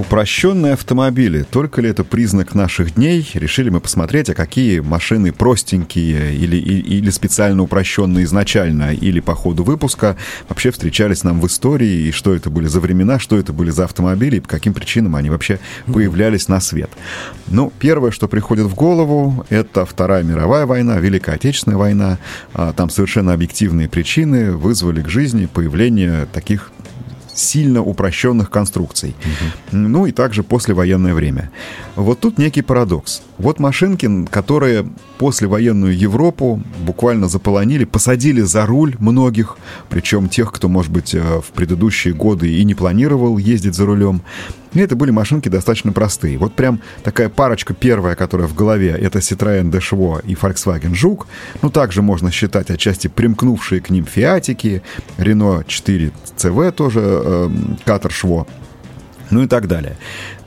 Упрощенные автомобили. Только ли это признак наших дней? Решили мы посмотреть, а какие машины простенькие или, или специально упрощенные изначально, или по ходу выпуска вообще встречались нам в истории, и что это были за времена, что это были за автомобили, и по каким причинам они вообще появлялись на свет. Ну, первое, что приходит в голову, это Вторая мировая война, Великая Отечественная война. А, там совершенно объективные причины вызвали к жизни появление таких сильно упрощенных конструкций. Угу. Ну и также послевоенное время. Вот тут некий парадокс. Вот машинки, которые послевоенную Европу буквально заполонили, посадили за руль многих, причем тех, кто, может быть, э, в предыдущие годы и не планировал ездить за рулем. И это были машинки достаточно простые. Вот прям такая парочка первая, которая в голове, это Citroёn Deshwo и Volkswagen Жук. Ну, также можно считать отчасти примкнувшие к ним Фиатики, Renault 4 CV тоже, э, Катер Шво ну и так далее.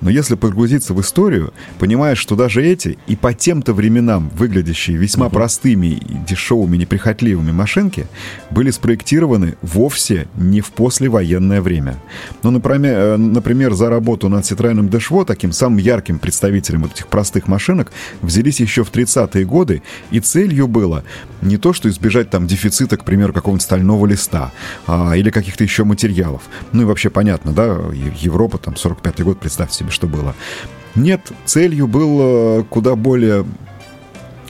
Но если погрузиться в историю, понимаешь, что даже эти и по тем-то временам выглядящие весьма угу. простыми, дешевыми, неприхотливыми машинки были спроектированы вовсе не в послевоенное время. Ну, например, э, например за работу над Citroёn Deshwo, таким самым ярким представителем вот этих простых машинок, взялись еще в 30-е годы, и целью было не то, что избежать там дефицита, к примеру, какого-нибудь стального листа а, или каких-то еще материалов. Ну и вообще понятно, да, Европа, там, 45-й год, представьте себе, что было. Нет, целью был э, куда более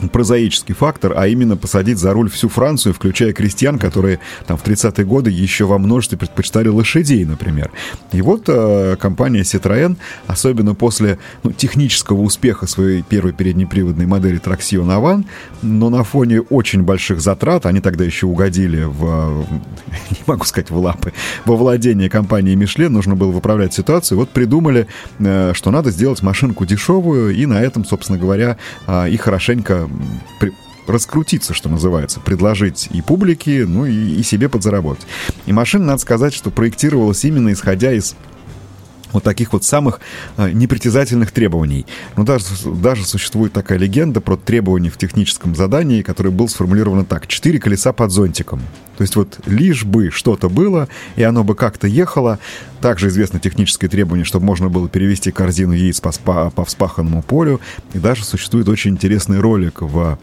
прозаический фактор, а именно посадить за руль всю Францию, включая крестьян, которые там в 30-е годы еще во множестве предпочитали лошадей, например. И вот э, компания Citroën, особенно после ну, технического успеха своей первой переднеприводной модели Traxion Avant, но на фоне очень больших затрат, они тогда еще угодили в, не могу сказать в лапы, во владение компании Michelin, нужно было выправлять ситуацию, вот придумали, э, что надо сделать машинку дешевую, и на этом, собственно говоря, э, и хорошенько раскрутиться, что называется, предложить и публике, ну и, и себе подзаработать. И машина, надо сказать, что проектировалась именно исходя из вот таких вот самых э, непритязательных требований. Ну, даже, даже существует такая легенда про требования в техническом задании, которое было сформулировано так. Четыре колеса под зонтиком. То есть вот лишь бы что-то было, и оно бы как-то ехало. Также известно техническое требование, чтобы можно было перевести корзину яиц по, спа, по вспаханному полю. И даже существует очень интересный ролик в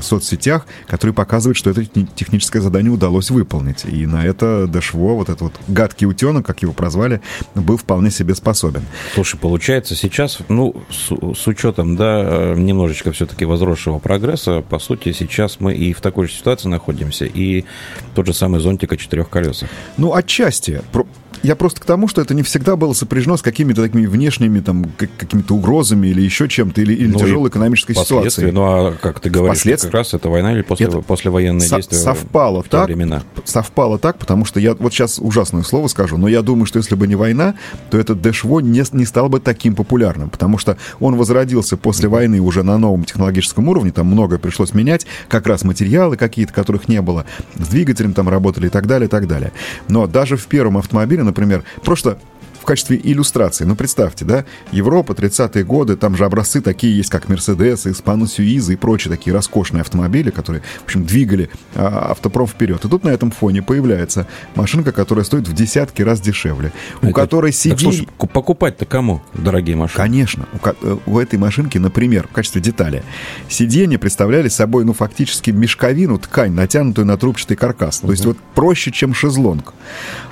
соцсетях, который показывает, что это техническое задание удалось выполнить. И на это Дэшво, вот этот вот гадкий утенок, как его прозвали, был вполне себе способен. Слушай, получается сейчас, ну, с, с учетом, да, немножечко все-таки возросшего прогресса, по сути, сейчас мы и в такой же ситуации находимся, и тот же самый зонтик о четырех колесах. Ну, отчасти. Я просто к тому, что это не всегда было сопряжено с какими-то такими внешними там какими-то угрозами или еще чем-то, или, или ну, тяжелой экономической ситуацией. Ну, а как ты говоришь, как раз это война или после, это послевоенные со- действия совпало в так, времена? Совпало так, потому что я вот сейчас ужасное слово скажу, но я думаю, что если бы не война, то этот Дэшво не, не стал бы таким популярным, потому что он возродился после войны уже на новом технологическом уровне, там многое пришлось менять, как раз материалы какие-то, которых не было, с двигателем там работали и так далее, и так далее. Но даже в первом автомобиле, например, просто качестве иллюстрации. Ну, представьте, да, Европа, 30-е годы, там же образцы такие есть, как Мерседес, Испану Сюиза и прочие такие роскошные автомобили, которые, в общем, двигали а, автопром вперед. И тут на этом фоне появляется машинка, которая стоит в десятки раз дешевле, у Это, которой сиденье... покупать-то кому, дорогие машины? Конечно. У, э, у этой машинки, например, в качестве детали, сиденья представляли собой, ну, фактически мешковину, ткань, натянутую на трубчатый каркас. То есть вот проще, чем шезлонг.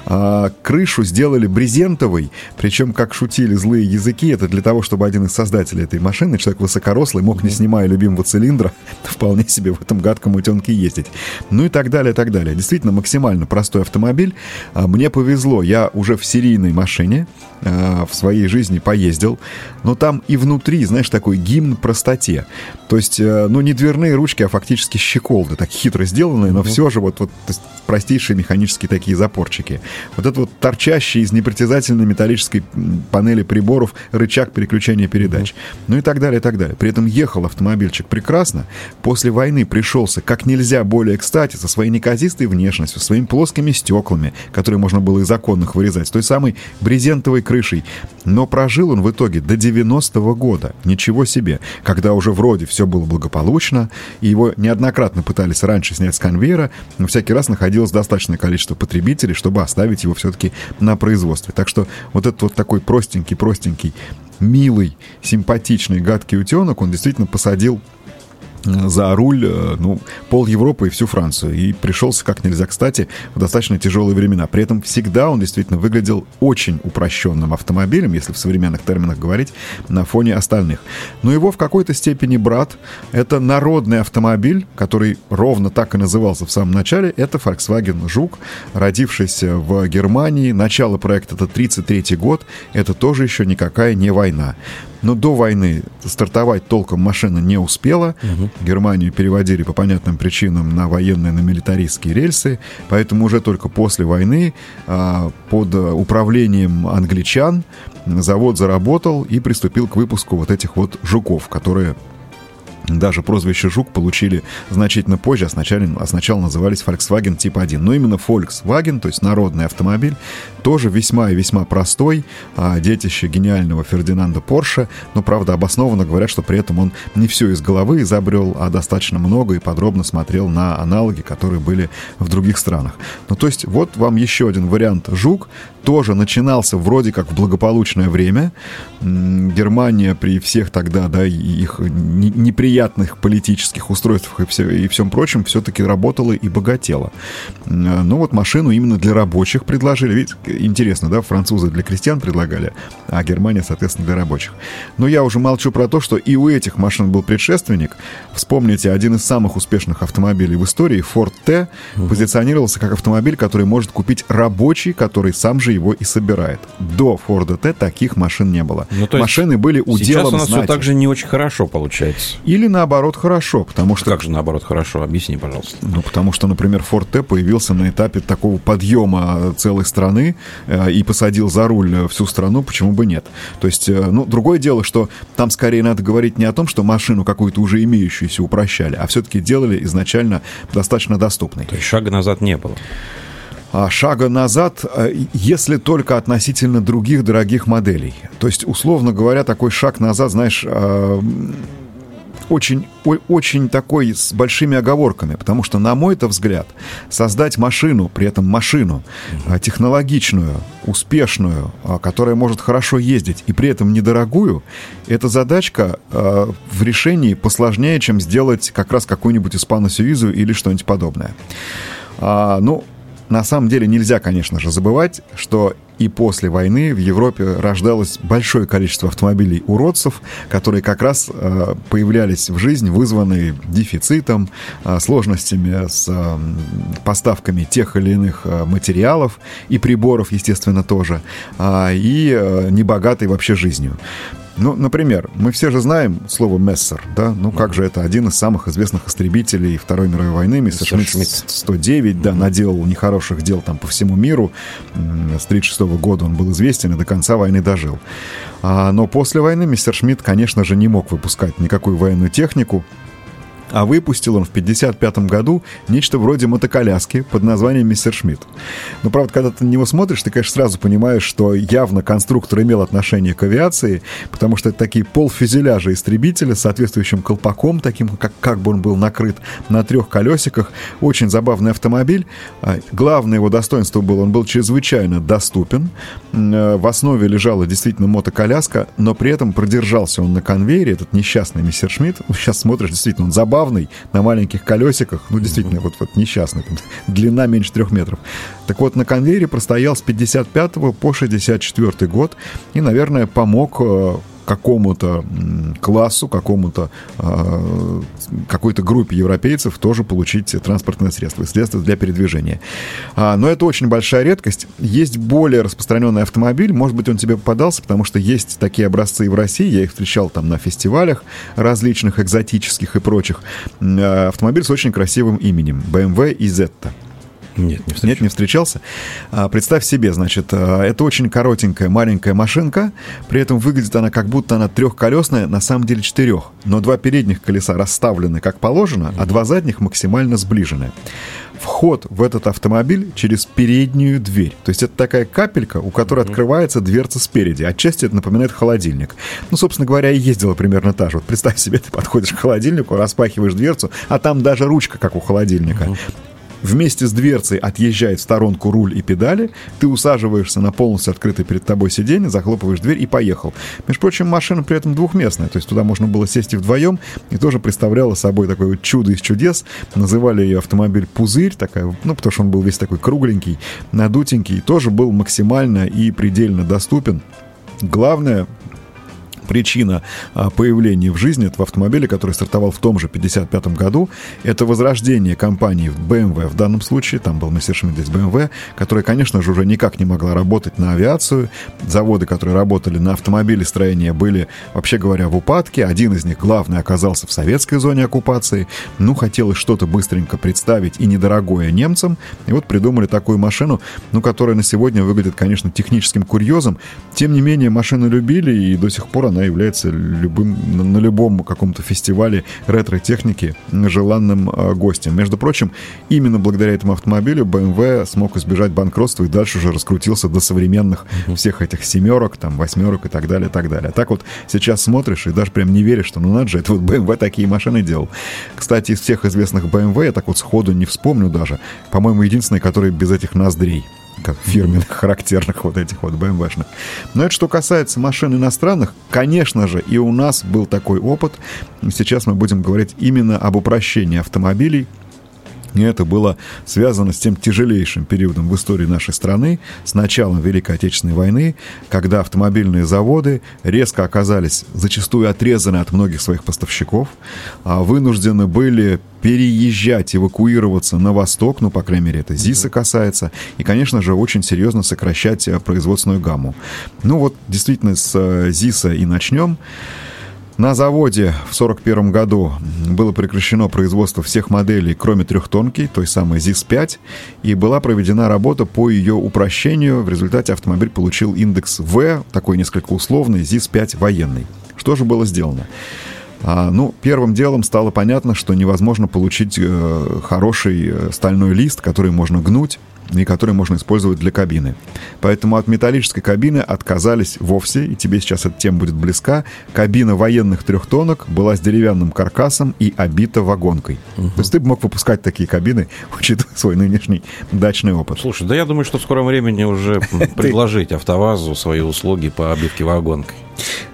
А, крышу сделали брезентовой, такой. Причем, как шутили злые языки, это для того, чтобы один из создателей этой машины, человек высокорослый, мог, не снимая любимого цилиндра, вполне себе в этом гадком утенке ездить. Ну и так далее, и так далее. Действительно, максимально простой автомобиль. А, мне повезло, я уже в серийной машине а, в своей жизни поездил, но там и внутри, знаешь, такой гимн простоте. То есть, э, ну, не дверные ручки, а фактически щеколды, так хитро сделанные, но все же вот, вот простейшие механические такие запорчики. Вот это вот торчащие из непритязательными металлической панели приборов рычаг переключения передач. Ну и так далее, и так далее. При этом ехал автомобильчик прекрасно. После войны пришелся как нельзя более кстати со своей неказистой внешностью, своими плоскими стеклами, которые можно было из оконных вырезать, с той самой брезентовой крышей. Но прожил он в итоге до 90-го года. Ничего себе. Когда уже вроде все было благополучно, и его неоднократно пытались раньше снять с конвейера, но всякий раз находилось достаточное количество потребителей, чтобы оставить его все-таки на производстве. Так что вот этот вот такой простенький-простенький, милый, симпатичный, гадкий утенок, он действительно посадил за руль э, ну, пол Европы и всю Францию. И пришелся как нельзя кстати в достаточно тяжелые времена. При этом всегда он действительно выглядел очень упрощенным автомобилем, если в современных терминах говорить, на фоне остальных. Но его в какой-то степени брат — это народный автомобиль, который ровно так и назывался в самом начале. Это Volkswagen Жук, родившийся в Германии. Начало проекта — это 1933 год. Это тоже еще никакая не война. Но до войны стартовать толком машина не успела. Угу. Германию переводили по понятным причинам на военные, на милитаристские рельсы. Поэтому уже только после войны а, под управлением англичан завод заработал и приступил к выпуску вот этих вот жуков, которые даже прозвище «Жук» получили значительно позже, а сначала, а сначала назывались Volkswagen Тип 1. Но именно Volkswagen, то есть народный автомобиль, тоже весьма и весьма простой, а детище гениального Фердинанда Порше, но, правда, обоснованно говорят, что при этом он не все из головы изобрел, а достаточно много и подробно смотрел на аналоги, которые были в других странах. Ну, то есть, вот вам еще один вариант «Жук», тоже начинался вроде как в благополучное время. Германия при всех тогда, да, их неприятных политических устройствах и, все, и всем прочем все-таки работала и богатела. Ну вот машину именно для рабочих предложили. Ведь интересно, да, французы для крестьян предлагали, а Германия, соответственно, для рабочих. Но я уже молчу про то, что и у этих машин был предшественник. Вспомните, один из самых успешных автомобилей в истории, Ford T, позиционировался как автомобиль, который может купить рабочий, который сам же его и собирает. До Ford T таких машин не было. Ну, Машины были уделом Сейчас у нас знати. все так же не очень хорошо получается. Или наоборот хорошо, потому что... Как же наоборот хорошо? Объясни, пожалуйста. Ну, потому что, например, Ford T появился на этапе такого подъема целой страны э, и посадил за руль всю страну, почему бы нет? То есть, э, ну, другое дело, что там скорее надо говорить не о том, что машину какую-то уже имеющуюся упрощали, а все-таки делали изначально достаточно доступной. То есть шага назад не было. А, шага назад, а, если только относительно других дорогих моделей. То есть, условно говоря, такой шаг назад, знаешь, а, очень, очень такой с большими оговорками, потому что, на мой-то взгляд, создать машину, при этом машину технологичную, успешную, которая может хорошо ездить и при этом недорогую, эта задачка в решении посложнее, чем сделать как раз какую-нибудь испано-сюизу или что-нибудь подобное. Ну, на самом деле нельзя, конечно же, забывать, что и после войны в Европе рождалось большое количество автомобилей уродцев, которые как раз э, появлялись в жизнь, вызванные дефицитом, э, сложностями с э, поставками тех или иных э, материалов и приборов, естественно, тоже, э, и э, небогатой вообще жизнью. Ну, например, мы все же знаем слово «мессер», да? Ну, как же это? Один из самых известных истребителей Второй мировой войны, Мессершмитт 109, да, наделал нехороших дел там по всему миру. С 1936 года он был известен и до конца войны дожил. А, но после войны мистер Шмидт, конечно же, не мог выпускать никакую военную технику, а выпустил он в 1955 году нечто вроде мотоколяски под названием «Мистер Шмидт». Но, правда, когда ты на него смотришь, ты, конечно, сразу понимаешь, что явно конструктор имел отношение к авиации, потому что это такие полфюзеляжа истребителя с соответствующим колпаком, таким, как, как бы он был накрыт на трех колесиках. Очень забавный автомобиль. А, главное его достоинство было, он был чрезвычайно доступен. Э, в основе лежала действительно мотоколяска, но при этом продержался он на конвейере, этот несчастный мистер Шмидт. Сейчас смотришь, действительно, он забавный, забавный, на маленьких колесиках, ну, действительно, вот, вот несчастный, там, длина меньше трех метров. Так вот, на конвейере простоял с 55 по 64 год и, наверное, помог э, какому-то классу, какому-то э, какой-то группе европейцев тоже получить транспортное средство, средство для передвижения. А, но это очень большая редкость. Есть более распространенный автомобиль, может быть, он тебе попадался, потому что есть такие образцы и в России, я их встречал там на фестивалях различных, экзотических и прочих. Э, автомобиль с очень красивым именем BMW Izetta. Нет, не встречался. Нет, не встречался. Представь себе, значит, а, это очень коротенькая маленькая машинка, при этом выглядит она как будто она трехколесная, на самом деле четырех. Но два передних колеса расставлены как положено, mm-hmm. а два задних максимально сближены. Вход в этот автомобиль через переднюю дверь. То есть это такая капелька, у которой mm-hmm. открывается дверца спереди. Отчасти это напоминает холодильник. Ну, собственно говоря, и ездила примерно та же. Вот представь себе, ты подходишь к холодильнику, распахиваешь дверцу, а там даже ручка, как у холодильника. Mm-hmm вместе с дверцей отъезжает в сторонку руль и педали, ты усаживаешься на полностью открытое перед тобой сиденье, захлопываешь дверь и поехал. Между прочим, машина при этом двухместная, то есть туда можно было сесть и вдвоем, и тоже представляла собой такое вот чудо из чудес. Называли ее автомобиль «Пузырь», такая, ну, потому что он был весь такой кругленький, надутенький, тоже был максимально и предельно доступен. Главное, причина а, появления в жизни этого автомобиля, который стартовал в том же 55 году, это возрождение компании BMW в данном случае, там был Mercedes BMW, которая, конечно же, уже никак не могла работать на авиацию. Заводы, которые работали на автомобилестроение, были, вообще говоря, в упадке. Один из них, главный, оказался в советской зоне оккупации. Ну, хотелось что-то быстренько представить и недорогое немцам. И вот придумали такую машину, ну, которая на сегодня выглядит, конечно, техническим курьезом. Тем не менее, машину любили, и до сих пор она является любым, на любом каком-то фестивале ретро-техники желанным э, гостем. Между прочим, именно благодаря этому автомобилю BMW смог избежать банкротства и дальше уже раскрутился до современных всех этих семерок, там, восьмерок и так далее, и так далее. Так вот, сейчас смотришь и даже прям не веришь, что ну надо же, это вот BMW такие машины делал. Кстати, из всех известных BMW я так вот сходу не вспомню даже. По-моему, единственный, который без этих ноздрей как фирменных, характерных вот этих вот BMW-шных. Но это что касается машин иностранных, конечно же, и у нас был такой опыт. Сейчас мы будем говорить именно об упрощении автомобилей, и это было связано с тем тяжелейшим периодом в истории нашей страны, с началом Великой Отечественной войны, когда автомобильные заводы резко оказались зачастую отрезаны от многих своих поставщиков, а вынуждены были переезжать, эвакуироваться на восток, ну, по крайней мере, это ЗИСа касается, и, конечно же, очень серьезно сокращать э, производственную гамму. Ну вот, действительно, с э, ЗИСа и начнем. На заводе в 1941 году было прекращено производство всех моделей, кроме трехтонки, той самой ЗИС-5, и была проведена работа по ее упрощению. В результате автомобиль получил индекс В, такой несколько условный, ЗИС-5 военный. Что же было сделано? А, ну, первым делом стало понятно, что невозможно получить э, хороший э, стальной лист, который можно гнуть, и которые можно использовать для кабины. Поэтому от металлической кабины отказались вовсе, и тебе сейчас эта тема будет близка. Кабина военных трехтонок была с деревянным каркасом и обита вагонкой. Угу. То есть ты бы мог выпускать такие кабины, учитывая свой нынешний дачный опыт. Слушай, да я думаю, что в скором времени уже предложить АвтоВАЗу свои услуги по обивке вагонкой.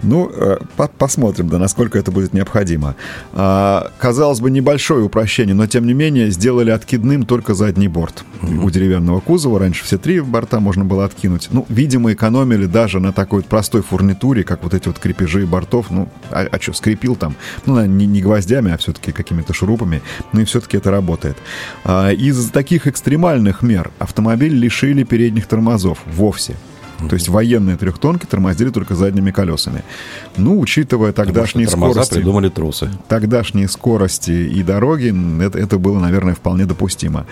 Ну, э, по посмотрим, да, насколько это будет необходимо. А, казалось бы, небольшое упрощение, но тем не менее сделали откидным только задний борт угу. у деревянного кузова. Раньше все три борта можно было откинуть. Ну, видимо, экономили даже на такой вот простой фурнитуре, как вот эти вот крепежи бортов. Ну, а, а что, скрепил там? Ну, не, не гвоздями, а все-таки какими-то шурупами. Ну и все-таки это работает. А, из таких экстремальных мер автомобиль лишили передних тормозов вовсе. То есть военные трехтонки тормозили только задними колесами. Ну, учитывая тогдашние скорости... придумали трусы. Тогдашние скорости и дороги, это, это было, наверное, вполне допустимо.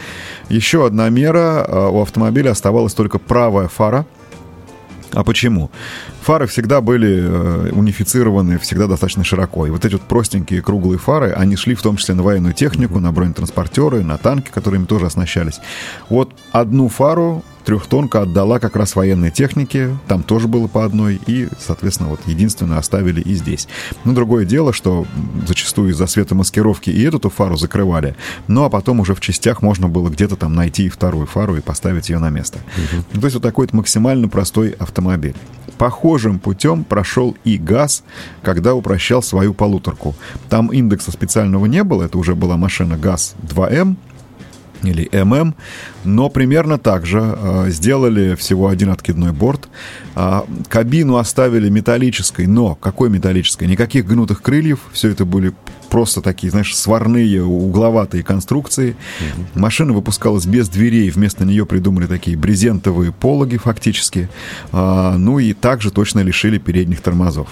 Еще одна мера. А, у автомобиля оставалась только правая фара. А почему? Фары всегда были э, унифицированы, всегда достаточно широко. И вот эти вот простенькие круглые фары, они шли в том числе на военную технику, на бронетранспортеры, на танки, которыми тоже оснащались. Вот одну фару трехтонка отдала как раз военной технике, там тоже было по одной, и, соответственно, вот единственное оставили и здесь. Но другое дело, что зачастую из-за светомаскировки и эту фару закрывали, ну а потом уже в частях можно было где-то там найти и вторую фару и поставить ее на место. Угу. То есть вот такой вот максимально простой автомобиль. Похожим путем прошел и ГАЗ, когда упрощал свою полуторку. Там индекса специального не было, это уже была машина ГАЗ 2М, или ММ, но примерно так же э, сделали всего один откидной борт. Э, кабину оставили металлической, но какой металлической? Никаких гнутых крыльев, все это были просто такие, знаешь, сварные, угловатые конструкции. Mm-hmm. Машина выпускалась без дверей, вместо нее придумали такие брезентовые пологи фактически. А, ну и также точно лишили передних тормозов.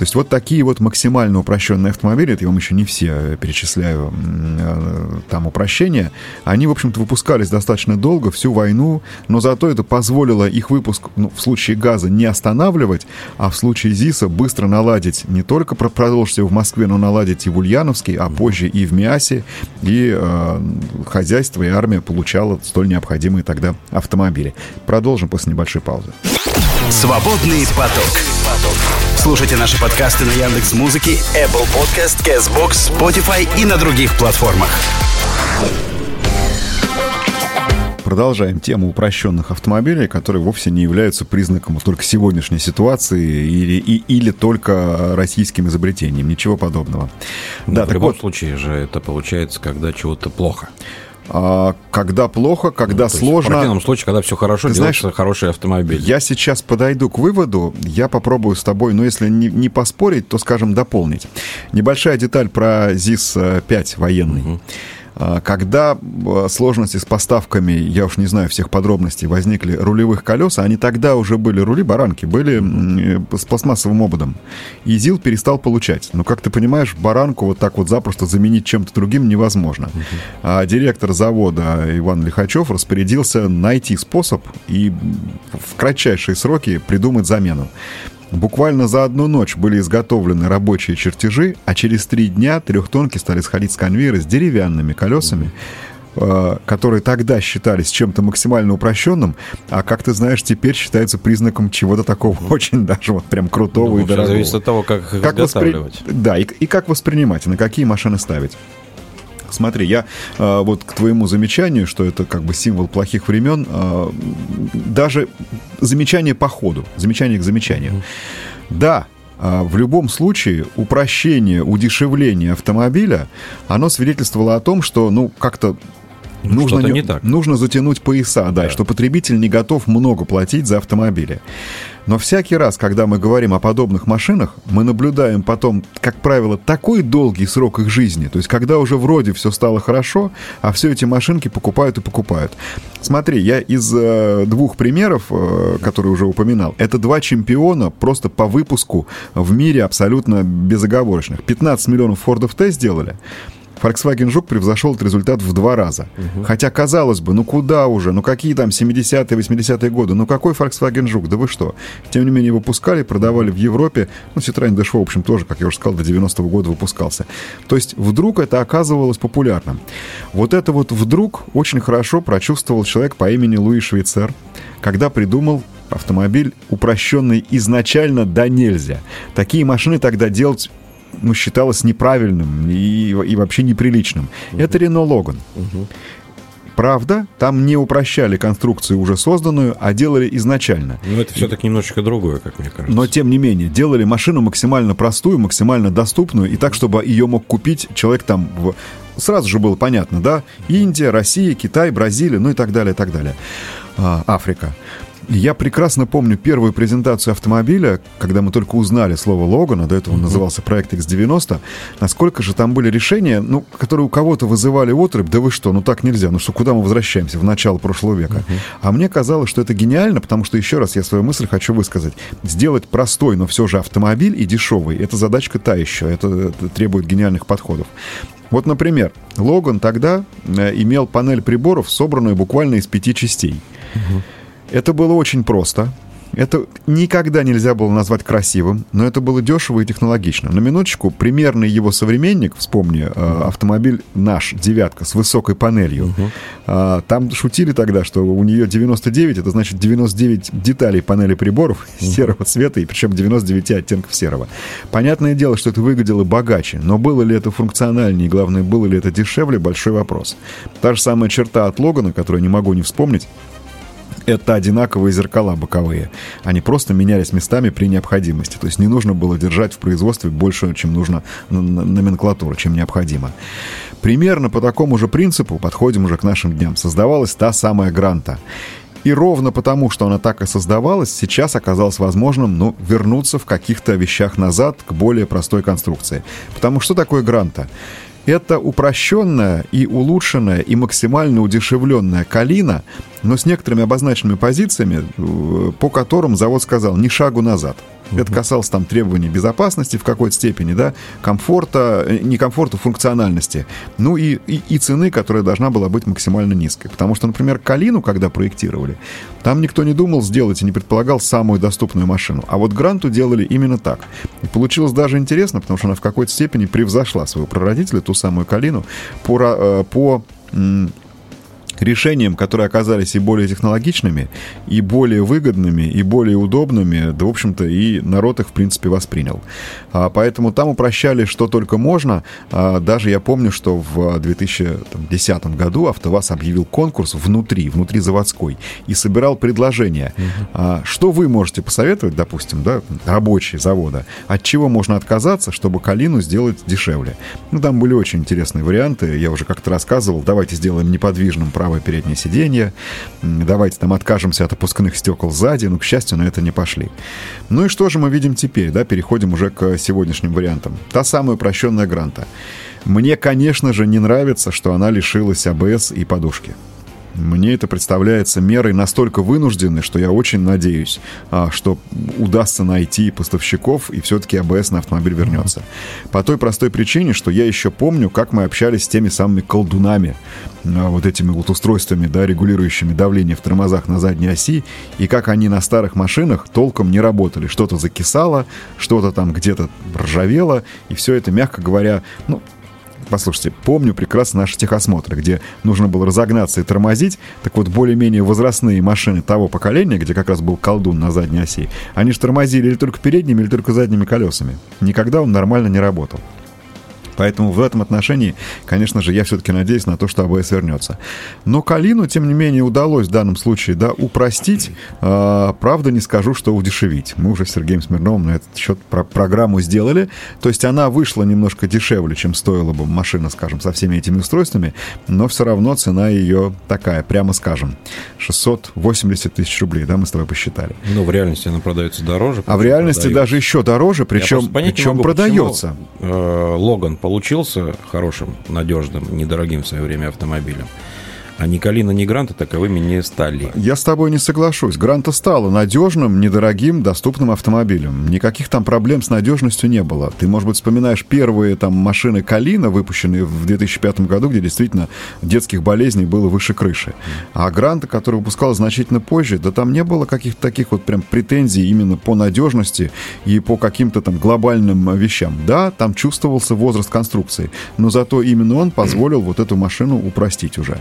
То есть вот такие вот максимально упрощенные автомобили, это я вам еще не все перечисляю, э, там упрощения, они, в общем-то, выпускались достаточно долго, всю войну, но зато это позволило их выпуск ну, в случае газа не останавливать, а в случае ЗИСа быстро наладить, не только продолжить его в Москве, но наладить в Ульяновске, а позже и в Миасе, и э, хозяйство и армия получала столь необходимые тогда автомобили. Продолжим после небольшой паузы. Свободный поток. Слушайте наши подкасты на Яндекс Музыке, Apple Podcast, Castbox, Spotify и на других платформах. Продолжаем тему упрощенных автомобилей, которые вовсе не являются признаком только сегодняшней ситуации или, и, или только российским изобретением. Ничего подобного. Но да, в любом вот, случае же это получается, когда чего-то плохо. А, когда плохо, когда ну, сложно. В противном случае, когда все хорошо, Ты знаешь, хороший автомобиль. Я сейчас подойду к выводу, я попробую с тобой, ну, если не, не поспорить, то, скажем, дополнить. Небольшая деталь про ЗИС-5 военный. Угу. А, когда а, сложности с поставками, я уж не знаю всех подробностей, возникли рулевых колес, они тогда уже были рули баранки, были э, с пластмассовым ободом. И ЗИЛ перестал получать. Но, как ты понимаешь, баранку вот так вот запросто заменить чем-то другим невозможно. А директор завода Иван Лихачев распорядился найти способ и в кратчайшие сроки придумать замену. Буквально за одну ночь были изготовлены рабочие чертежи, а через три дня трехтонки стали сходить с конвейера с деревянными колесами, э, которые тогда считались чем-то максимально упрощенным, а, как ты знаешь, теперь считается признаком чего-то такого очень даже вот прям крутого ну, и дорогого. Зависит от того, как их как. Воспри... Да, и, и как воспринимать, и на какие машины ставить. Смотри, я э, вот к твоему замечанию, что это как бы символ плохих времен, э, даже замечание по ходу, замечание к замечанию. Да, э, в любом случае упрощение, удешевление автомобиля, оно свидетельствовало о том, что, ну, как-то нужно, не, так. нужно затянуть пояса, да, да, что потребитель не готов много платить за автомобили. Но всякий раз, когда мы говорим о подобных машинах, мы наблюдаем потом, как правило, такой долгий срок их жизни. То есть, когда уже вроде все стало хорошо, а все эти машинки покупают и покупают. Смотри, я из э, двух примеров, э, которые уже упоминал, это два чемпиона просто по выпуску в мире абсолютно безоговорочных. 15 миллионов Фордов Т сделали. Volkswagen Жук превзошел этот результат в два раза. Угу. Хотя, казалось бы, ну куда уже, ну какие там 70-е, 80-е годы, ну какой Volkswagen Жук, да вы что? Тем не менее, выпускали, продавали в Европе, ну Citroёn DSH, в общем, тоже, как я уже сказал, до 90-го года выпускался. То есть вдруг это оказывалось популярным. Вот это вот вдруг очень хорошо прочувствовал человек по имени Луи Швейцер, когда придумал автомобиль, упрощенный изначально до нельзя. Такие машины тогда делать ну, считалось неправильным и, и вообще неприличным. Угу. Это Рено Логан. Угу. Правда, там не упрощали конструкцию уже созданную, а делали изначально. Но это все-таки немножечко другое, как мне кажется. Но тем не менее, делали машину максимально простую, максимально доступную, и так, чтобы ее мог купить человек там в... Сразу же было понятно, да? Индия, Россия, Китай, Бразилия, ну и так далее, и так далее. А, Африка. Я прекрасно помню первую презентацию автомобиля, когда мы только узнали слово Логана, до этого он назывался проект X90, насколько же там были решения, ну, которые у кого-то вызывали отрыв, да вы что, ну так нельзя, ну что, куда мы возвращаемся, в начало прошлого века. Uh-huh. А мне казалось, что это гениально, потому что, еще раз, я свою мысль хочу высказать. Сделать простой, но все же автомобиль и дешевый, это задачка та еще, это, это требует гениальных подходов. Вот, например, Логан тогда э, имел панель приборов, собранную буквально из пяти частей. Uh-huh. Это было очень просто. Это никогда нельзя было назвать красивым, но это было дешево и технологично. На минуточку, примерный его современник, вспомни, uh-huh. автомобиль наш, девятка, с высокой панелью. Uh-huh. Там шутили тогда, что у нее 99, это значит 99 деталей панели приборов серого цвета, и причем 99 оттенков серого. Понятное дело, что это выглядело богаче, но было ли это функциональнее, и главное, было ли это дешевле, большой вопрос. Та же самая черта от Логана, которую не могу не вспомнить, это одинаковые зеркала боковые. Они просто менялись местами при необходимости. То есть не нужно было держать в производстве больше, чем нужно номенклатура, чем необходимо. Примерно по такому же принципу, подходим уже к нашим дням, создавалась та самая гранта. И ровно потому, что она так и создавалась, сейчас оказалось возможным ну, вернуться в каких-то вещах назад к более простой конструкции. Потому что такое гранта? Это упрощенная и улучшенная и максимально удешевленная калина, но с некоторыми обозначенными позициями, э, по которым завод сказал «ни шагу назад». Это касалось там требований безопасности в какой-то степени, да, комфорта, э, не комфорта, функциональности, ну и, и, и цены, которая должна была быть максимально низкой. Потому что, например, Калину, когда проектировали, там никто не думал сделать и не предполагал самую доступную машину. А вот Гранту делали именно так. И получилось даже интересно, потому что она в какой-то степени превзошла своего прародителя, ту самую Калину, по, э, по решениям, которые оказались и более технологичными, и более выгодными, и более удобными, да, в общем-то, и народ их, в принципе, воспринял. А, поэтому там упрощали, что только можно. А, даже я помню, что в 2010 году АвтоВАЗ объявил конкурс внутри, внутри заводской, и собирал предложения. Угу. А, что вы можете посоветовать, допустим, да, рабочие завода, от чего можно отказаться, чтобы калину сделать дешевле? Ну, там были очень интересные варианты, я уже как-то рассказывал, давайте сделаем неподвижным право правое переднее сиденье, давайте там откажемся от опускных стекол сзади, но, к счастью, на это не пошли. Ну и что же мы видим теперь, да, переходим уже к сегодняшним вариантам. Та самая упрощенная гранта. Мне, конечно же, не нравится, что она лишилась АБС и подушки. Мне это представляется мерой настолько вынужденной, что я очень надеюсь, а, что удастся найти поставщиков, и все-таки АБС на автомобиль вернется. По той простой причине, что я еще помню, как мы общались с теми самыми колдунами, а, вот этими вот устройствами, да, регулирующими давление в тормозах на задней оси, и как они на старых машинах толком не работали. Что-то закисало, что-то там где-то ржавело, и все это, мягко говоря, ну, послушайте, помню прекрасно наши техосмотры, где нужно было разогнаться и тормозить. Так вот, более-менее возрастные машины того поколения, где как раз был колдун на задней оси, они же тормозили или только передними, или только задними колесами. Никогда он нормально не работал. Поэтому в этом отношении, конечно же, я все-таки надеюсь на то, что АБС вернется. Но Калину, тем не менее, удалось в данном случае да, упростить. А, правда, не скажу, что удешевить. Мы уже с Сергеем Смирновым на этот счет про программу сделали. То есть она вышла немножко дешевле, чем стоила бы машина, скажем, со всеми этими устройствами, но все равно цена ее такая, прямо скажем, 680 тысяч рублей, да, мы с тобой посчитали. Ну, в реальности она продается дороже. А в реальности продается. даже еще дороже, причем, причем могу, продается. Э, Логан получился хорошим, надежным, недорогим в свое время автомобилем. А ни Калина, ни Гранта таковыми не стали. Я с тобой не соглашусь. Гранта стала надежным, недорогим, доступным автомобилем. Никаких там проблем с надежностью не было. Ты, может быть, вспоминаешь первые там машины Калина, выпущенные в 2005 году, где действительно детских болезней было выше крыши. А Гранта, который выпускал значительно позже, да там не было каких-то таких вот прям претензий именно по надежности и по каким-то там глобальным вещам. Да, там чувствовался возраст конструкции, но зато именно он позволил вот эту машину упростить уже.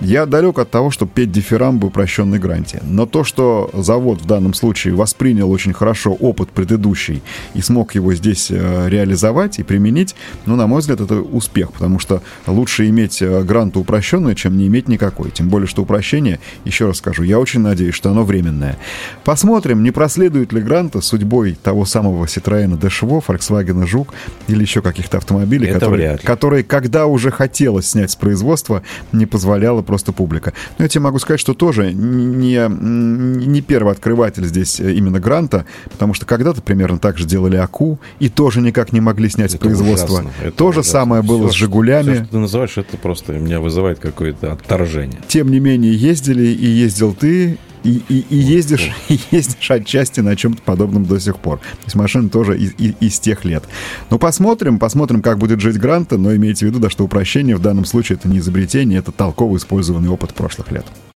Я далек от того, чтобы петь дифирамбы упрощенной гранте. Но то, что завод в данном случае воспринял очень хорошо опыт предыдущий и смог его здесь э, реализовать и применить, ну, на мой взгляд, это успех, потому что лучше иметь э, гранту упрощенную, чем не иметь никакой. Тем более, что упрощение, еще раз скажу, я очень надеюсь, что оно временное. Посмотрим, не проследует ли гранта судьбой того самого Citroёn Dashwo, Volkswagen Жук или еще каких-то автомобилей, которые, которые, когда уже хотелось снять с производства, не позволяло просто публика. Но я тебе могу сказать, что тоже не, не первый открыватель здесь э, именно гранта, потому что когда-то примерно так же делали АКУ и тоже никак не могли снять это с производства. Это То же самое было все, с «Жигулями». Все, что ты называешь, это просто меня вызывает какое-то отторжение. Тем не менее, ездили и ездил ты, и, и, и ездишь, ездишь отчасти на чем-то подобном до сих пор. То есть машина тоже из, из, из тех лет. Ну, посмотрим, посмотрим, как будет жить Гранта, но имейте в виду, да, что упрощение в данном случае это не изобретение, это толково использованный опыт прошлых лет.